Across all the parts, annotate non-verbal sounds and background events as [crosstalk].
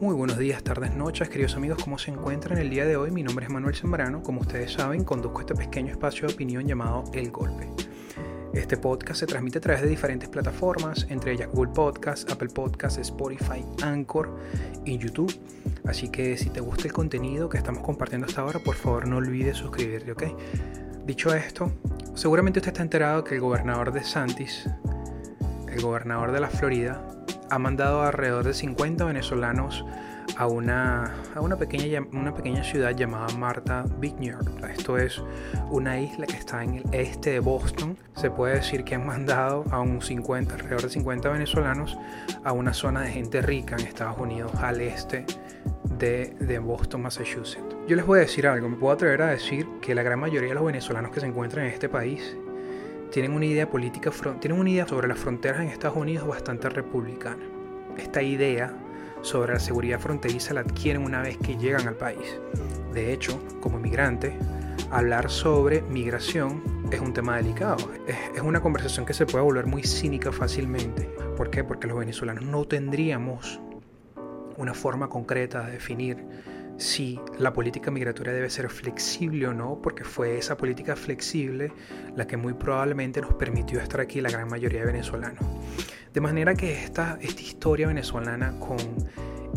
Muy buenos días, tardes, noches, queridos amigos, ¿cómo se encuentran el día de hoy? Mi nombre es Manuel Zambrano, como ustedes saben, conduzco este pequeño espacio de opinión llamado El Golpe. Este podcast se transmite a través de diferentes plataformas, entre ellas Google Podcast, Apple Podcast, Spotify, Anchor y YouTube. Así que si te gusta el contenido que estamos compartiendo hasta ahora, por favor no olvides suscribirte, ¿ok? Dicho esto, seguramente usted está enterado que el gobernador de Santis, el gobernador de la Florida, ha mandado alrededor de 50 venezolanos a una, a una, pequeña, una pequeña ciudad llamada Martha Vineyard. Esto es una isla que está en el este de Boston. Se puede decir que han mandado a un 50, alrededor de 50 venezolanos a una zona de gente rica en Estados Unidos, al este de, de Boston, Massachusetts. Yo les voy a decir algo, me puedo atrever a decir que la gran mayoría de los venezolanos que se encuentran en este país tienen una idea política, tienen una idea sobre las fronteras en Estados Unidos bastante republicana. Esta idea sobre la seguridad fronteriza la adquieren una vez que llegan al país. De hecho, como inmigrante, hablar sobre migración es un tema delicado. Es, una conversación que se puede volver muy cínica fácilmente. ¿Por qué? Porque los venezolanos no tendríamos una forma concreta de definir si la política migratoria debe ser flexible o no, porque fue esa política flexible la que muy probablemente nos permitió estar aquí la gran mayoría de venezolanos. De manera que esta, esta historia venezolana con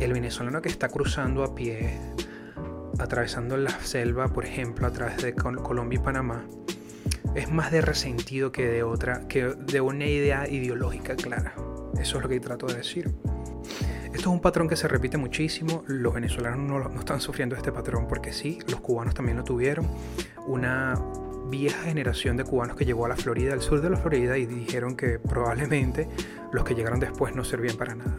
el venezolano que está cruzando a pie, atravesando la selva, por ejemplo, a través de Colombia y Panamá, es más de resentido que de otra, que de una idea ideológica clara. Eso es lo que trato de decir. Esto es un patrón que se repite muchísimo. Los venezolanos no, no, están sufriendo este patrón porque sí, los cubanos también lo tuvieron. Una vieja generación de cubanos que llegó a la Florida, al sur de la Florida, y dijeron que probablemente los que llegaron después no servían para nada.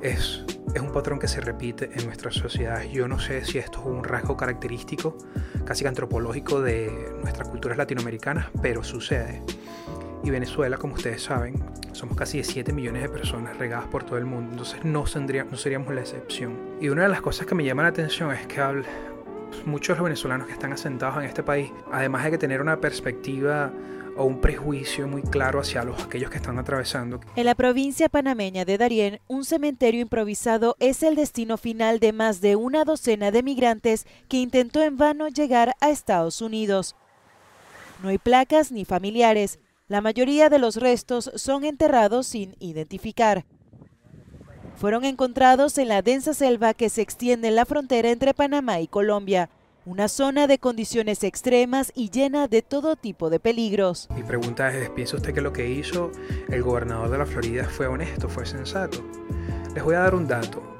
Es, es un patrón que se repite en nuestras sociedades. Yo no sé si esto es un rasgo característico, casi antropológico de nuestras culturas latinoamericanas, pero sucede. Y Venezuela, como ustedes saben, somos casi de 7 millones de personas regadas por todo el mundo, entonces no, no seríamos la excepción. Y una de las cosas que me llama la atención es que muchos de los venezolanos que están asentados en este país, además de que tener una perspectiva o un prejuicio muy claro hacia los aquellos que están atravesando. En la provincia panameña de Darién, un cementerio improvisado es el destino final de más de una docena de migrantes que intentó en vano llegar a Estados Unidos. No hay placas ni familiares, la mayoría de los restos son enterrados sin identificar. Fueron encontrados en la densa selva que se extiende en la frontera entre Panamá y Colombia, una zona de condiciones extremas y llena de todo tipo de peligros. Mi pregunta es, ¿piensa usted que lo que hizo el gobernador de la Florida fue honesto, fue sensato? Les voy a dar un dato.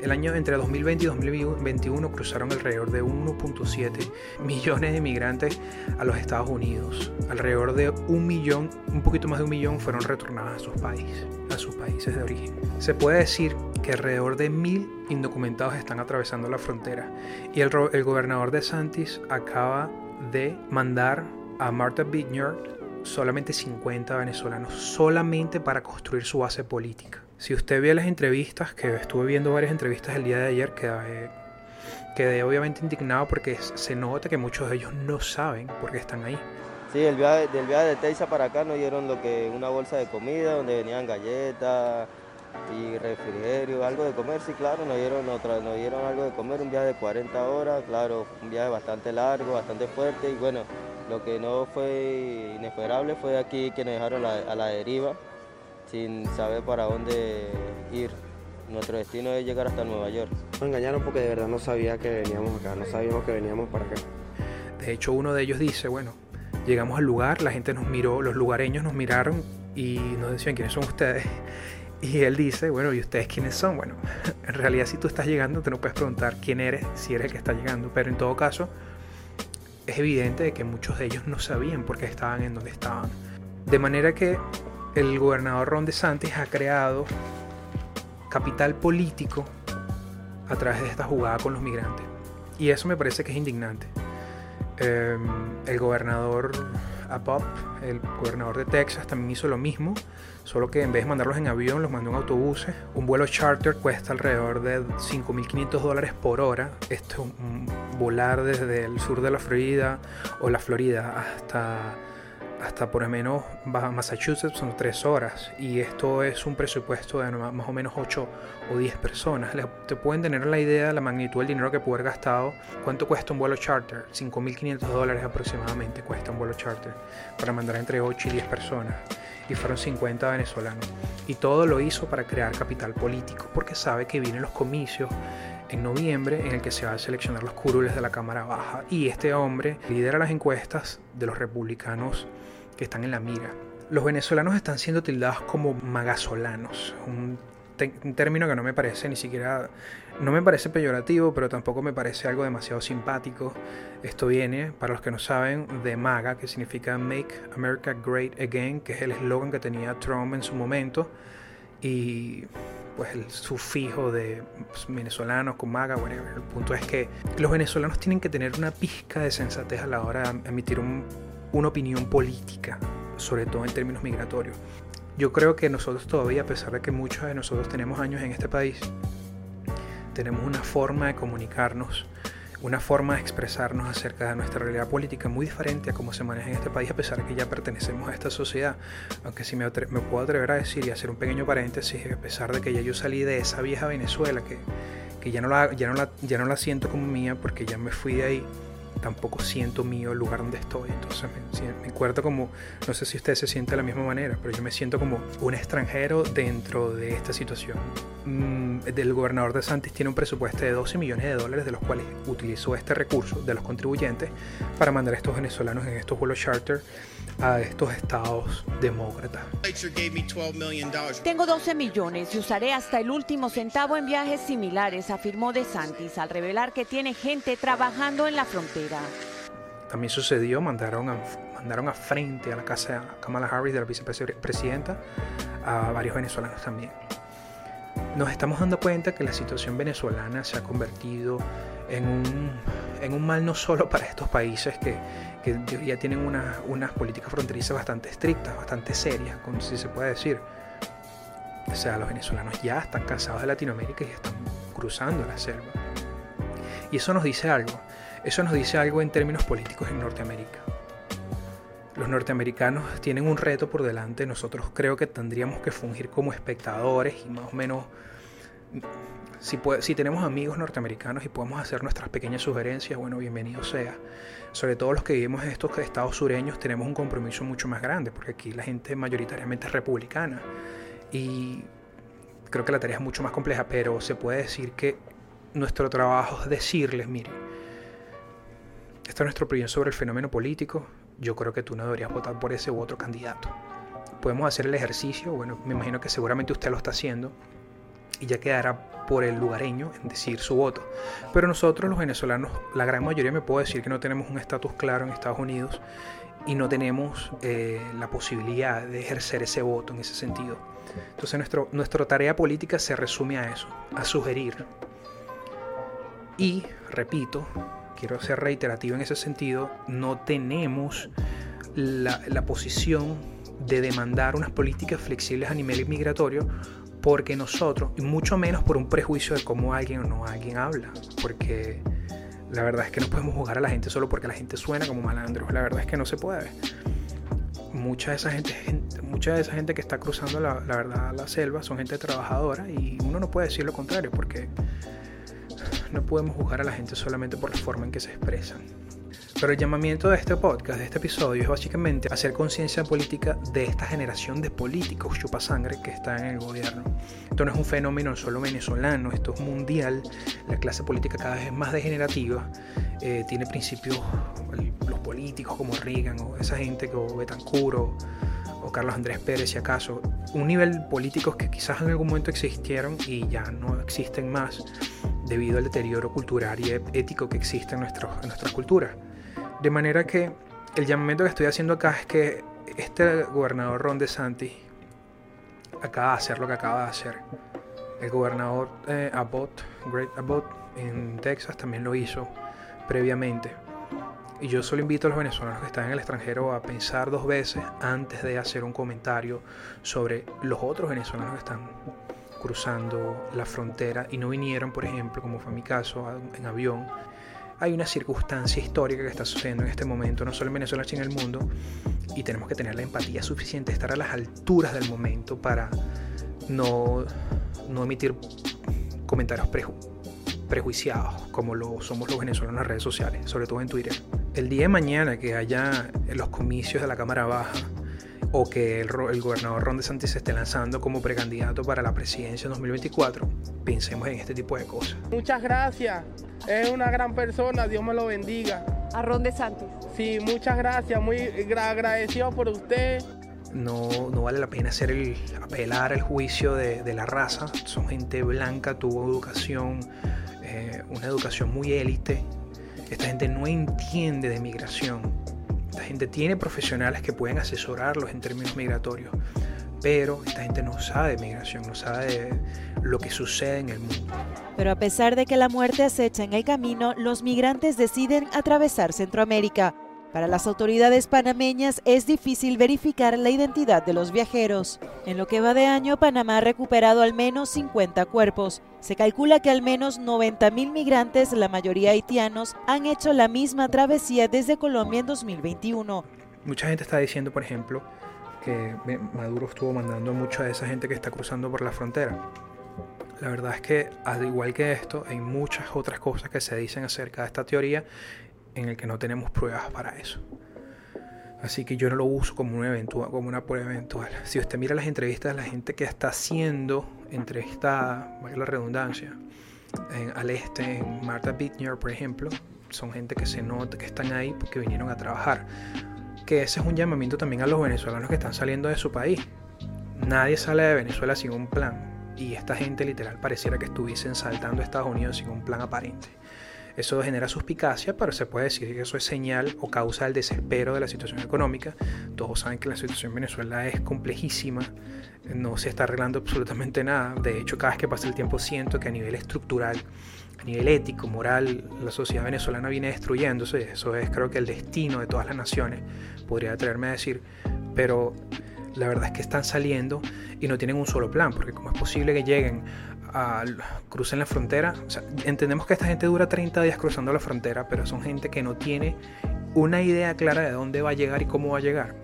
El año entre 2020 y 2021 cruzaron alrededor de 1.7 millones de migrantes a los Estados Unidos. Alrededor de un millón, un poquito más de un millón fueron retornados a sus países, a sus países de origen. Se puede decir que alrededor de mil indocumentados están atravesando la frontera y el, gobernador de Santis acaba de mandar a Martha Vineyard solamente 50 venezolanos, solamente para construir su base política. Si usted ve las entrevistas, que estuve viendo varias entrevistas el día de ayer, quedé, quedé obviamente indignado porque se nota que muchos de ellos no saben por qué están ahí. Sí, el viaje, del viaje de Teiza para acá nos dieron lo que una bolsa de comida donde venían galletas y refrigerio, algo de comer, sí, claro, nos dieron, otra, nos dieron algo de comer, un viaje de 40 horas, claro, un viaje bastante largo, bastante fuerte y bueno, lo que no fue inesperable fue aquí que nos dejaron a la deriva sin saber para dónde ir. Nuestro destino es llegar hasta Nueva York. Nos engañaron porque de verdad no sabía que veníamos acá, no sabíamos que veníamos para acá. De hecho, uno de ellos dice, bueno, llegamos al lugar, la gente nos miró, los lugareños nos miraron y nos decían quiénes son ustedes. [laughs] Y él dice, bueno, ¿y ustedes quiénes son? Bueno, [laughs] en realidad si tú estás llegando, te no puedes preguntar quién eres, si eres el que está llegando, pero en todo caso, es evidente que muchos de ellos no sabían por qué estaban en donde estaban. De manera que el gobernador Ron DeSantis ha creado capital político a través de esta jugada con los migrantes. Y eso me parece que es indignante. Em, el gobernador Abbott, el gobernador de Texas, también hizo lo mismo, solo que en vez de mandarlos en avión, los mandó en autobuses. Un vuelo charter cuesta alrededor de 5.500 dólares por hora. Esto es volar desde el sur de la Florida o la Florida hasta hasta por lo menos Massachusetts son tres horas y esto es un presupuesto de más o menos 8 o 10 personas. Te pueden tener la idea de la magnitud del dinero que puede haber gastado. ¿Cuánto cuesta un vuelo charter? 5.500 dólares aproximadamente cuesta un vuelo charter para mandar entre 8 y 10 personas. Y fueron 50 venezolanos. Y todo lo hizo para crear capital político porque sabe que vienen los comicios en noviembre en el que se va a seleccionar los curules de la Cámara Baja y este hombre lidera las encuestas de los republicanos que están en la mira. Los venezolanos están siendo tildados como magasolanos, un, un, término que no me parece ni siquiera, no me parece peyorativo, pero tampoco me parece algo demasiado simpático. Esto viene, para los que no saben, de MAGA, que significa Make America Great Again, que es el eslogan que tenía Trump en su momento. Y pues el sufijo de pues, venezolanos con maga, whatever. El punto es que los venezolanos tienen que tener una pizca de sensatez a la hora de emitir una opinión política, sobre todo en términos migratorios. Yo creo que nosotros todavía, a pesar de que muchos de nosotros tenemos años en este país, tenemos una forma de comunicarnos una forma de expresarnos acerca de nuestra realidad política muy diferente a cómo se maneja en este país, a pesar de que ya pertenecemos a esta sociedad. Aunque si me, puedo atrever a decir y hacer un pequeño paréntesis, a pesar de que ya yo salí de esa vieja Venezuela, que, que ya, no la, ya, no la, ya no la siento como mía porque ya me fui de ahí tampoco siento mío el lugar donde estoy. Entonces me, me encuentro como, no sé si usted se siente de la misma manera, pero yo me siento como un extranjero dentro de esta situación. Mm, el gobernador de Santis tiene un presupuesto de 12 millones de dólares, de los cuales utilizó este recurso de los contribuyentes para mandar a estos venezolanos en estos vuelos charter a estos estados demócratas. Tengo 12 millones y usaré hasta el último centavo en viajes similares, afirmó De Santis al revelar que tiene gente trabajando en la frontera. También sucedió, mandaron a, mandaron a frente a la casa de Kamala Harris, de la vicepresidenta, a varios venezolanos también. Nos estamos dando cuenta que la situación venezolana se ha convertido en un, en un mal no solo para estos países que, que ya tienen unas políticas fronterizas bastante estrictas, bastante serias, como si se puede decir. O sea, los venezolanos ya están cansados de Latinoamérica y están cruzando la selva. Y eso nos dice algo. Eso nos dice algo en términos políticos en Norteamérica. Los norteamericanos tienen un reto por delante. Nosotros creo que tendríamos que fungir como espectadores y más o menos si, tenemos amigos norteamericanos y podemos hacer nuestras pequeñas sugerencias, bueno, bienvenido sea. Sobre todo los que vivimos en estos estados sureños tenemos un compromiso mucho más grande, porque aquí la gente mayoritariamente es republicana. Y creo que la tarea es mucho más compleja, pero se puede decir que nuestro trabajo es decirles, mire, esta es nuestra opinión sobre el fenómeno político, yo creo que tú no deberías votar por ese u otro candidato. Podemos hacer el ejercicio, bueno, me imagino que seguramente usted lo está haciendo, y ya quedará por el lugareño en decir su voto. Pero nosotros los venezolanos, la gran mayoría me puedo decir que no tenemos un estatus claro en Estados Unidos y no tenemos eh, la posibilidad de ejercer ese voto en ese sentido. Entonces nuestro, nuestra tarea política se resume a eso, a sugerir. Y, repito, quiero ser reiterativo en ese sentido, no tenemos la, la posición de demandar unas políticas flexibles a nivel migratorio porque nosotros, y mucho menos por un prejuicio de cómo alguien o no alguien habla, porque la verdad es que no podemos juzgar a la gente solo porque la gente suena como malandros, la verdad es que no se puede. Mucha de esa gente, mucha de esa gente que está cruzando la, la verdad la selva son gente trabajadora y uno no puede decir lo contrario porque no podemos juzgar a la gente solamente por la forma en que se expresan. Pero el llamamiento de este podcast, de este episodio, es básicamente hacer conciencia política de esta generación de políticos chupasangre que está en el gobierno. Esto no es un fenómeno solo venezolano, esto es mundial. La clase política cada vez es más degenerativa, eh, tiene principios, los políticos como Reagan o esa gente como Betancourt o, Carlos Andrés Pérez, si acaso, un nivel políticos que quizás en algún momento existieron y ya no existen más debido al deterioro cultural y ético que existe en, nuestro, en nuestra cultura. De manera que el llamamiento que estoy haciendo acá es que este gobernador Ron DeSantis acaba de hacer lo que acaba de hacer. El gobernador eh, Abbott, Great Abbott en Texas también lo hizo previamente. Y yo solo invito a los venezolanos que están en el extranjero a pensar dos veces antes de hacer un comentario sobre los otros venezolanos que están cruzando la frontera y no vinieron, por ejemplo, como fue mi caso, en avión hay una circunstancia histórica que está sucediendo en este momento, no solo en Venezuela, sino en el mundo, y tenemos que tener la empatía suficiente, estar a las alturas del momento para no, no emitir comentarios prejuiciados como lo somos los venezolanos en las redes sociales, sobre todo en Twitter. El día de mañana que haya los comicios de la Cámara Baja o que el, el gobernador Ron DeSantis se esté lanzando como precandidato para la presidencia en 2024, pensemos en este tipo de cosas. Muchas gracias, es una gran persona, Dios me lo bendiga. A Ron DeSantis. Sí, muchas gracias, muy agradecido por usted. No, no, vale la pena hacer el, apelar al juicio de, de, la raza. Son gente blanca, tuvo educación, eh, una educación muy élite. Esta gente no entiende de migración. Esta gente tiene profesionales que pueden asesorarlos en términos migratorios, pero esta gente no sabe de migración, no sabe de lo que sucede en el mundo. Pero a pesar de que la muerte acecha en el camino, los migrantes deciden atravesar Centroamérica. Para las autoridades panameñas es difícil verificar la identidad de los viajeros. En lo que va de año, Panamá ha recuperado al menos 50 cuerpos. Se calcula que al menos 90.000 migrantes, la mayoría haitianos, han hecho la misma travesía desde Colombia en 2021. Mucha gente está diciendo, por ejemplo, que Maduro estuvo mandando mucho a esa gente que está cruzando por la frontera. La verdad es que, al igual que esto, hay muchas otras cosas que se dicen acerca de esta teoría en el que no tenemos pruebas para eso. Así que yo no lo uso como, un eventual, una prueba eventual. Si usted mira las entrevistas de la gente que está siendo entrevistada, vaya la redundancia, en, al este, en Martha Bittner, por ejemplo, son gente que se nota que están ahí porque vinieron a trabajar. Que ese es un llamamiento también a los venezolanos que están saliendo de su país. Nadie sale de Venezuela sin un plan. Y esta gente literal pareciera que estuviesen saltando a Estados Unidos sin un plan aparente. Eso genera suspicacia, pero se puede decir que eso es señal o causa del desespero de la situación económica. Todos saben que la situación en Venezuela es complejísima, no se está arreglando absolutamente nada. De hecho, cada vez que pasa el tiempo siento que a nivel estructural, a nivel ético, moral, la sociedad venezolana viene destruyéndose. Eso es creo que el destino de todas las naciones, podría atreverme a decir. Pero la verdad es que están saliendo y no tienen un solo plan, porque cómo es posible que lleguen a, crucen la frontera. entendemos que esta gente dura 30 días cruzando la frontera, pero son gente que no tiene una idea clara de dónde va a llegar y cómo va a llegar.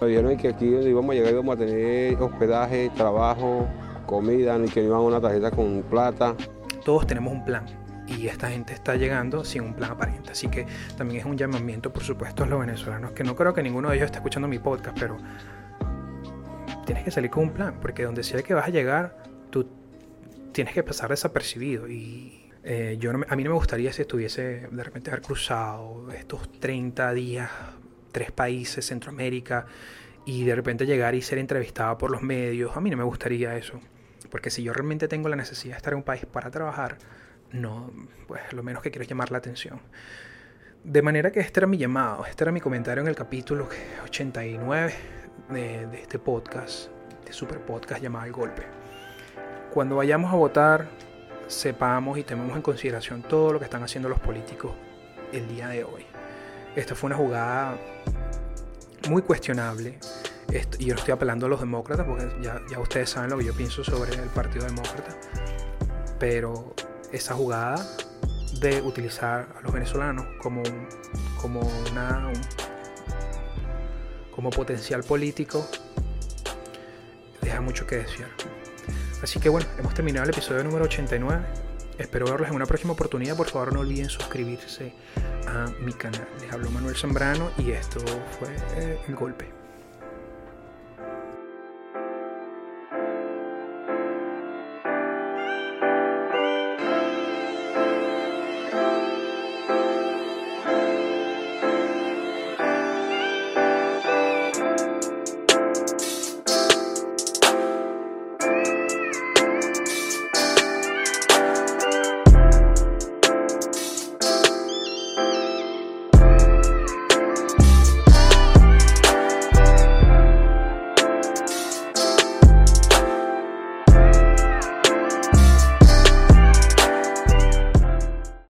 Dijeron que aquí íbamos a llegar íbamos a tener hospedaje, trabajo, comida, ni que iban a una tarjeta con plata. Todos tenemos un plan y esta gente está llegando sin un plan aparente. Así que también es un llamamiento, por supuesto, a los venezolanos, que no creo que ninguno de ellos esté escuchando mi podcast, pero tienes que salir con un plan, porque donde sea que vas a llegar, tú tienes que pasar desapercibido y eh, yo a mí no me gustaría si estuviese de repente haber cruzado estos 30 días, tres países, Centroamérica, y de repente llegar y ser entrevistado por los medios. A mí no me gustaría eso. Porque si yo realmente tengo la necesidad de estar en un país para trabajar, no, pues lo menos que quiero es llamar la atención. De manera que este era mi llamado, este era mi comentario en el capítulo 89 de, este podcast, de super podcast llamado El Golpe cuando vayamos a votar, sepamos y tomemos en consideración todo lo que están haciendo los políticos el día de hoy. Esta fue una jugada muy cuestionable. y yo estoy apelando a los demócratas porque ya, ustedes saben lo que yo pienso sobre el Partido Demócrata. Pero esa jugada de utilizar a los venezolanos como, como, una, como potencial político deja mucho que desear. Así que bueno, hemos terminado el episodio número 89. Espero verlos en una próxima oportunidad. Por favor, no olviden suscribirse a mi canal. Les hablo Manuel Zambrano y esto fue El Golpe.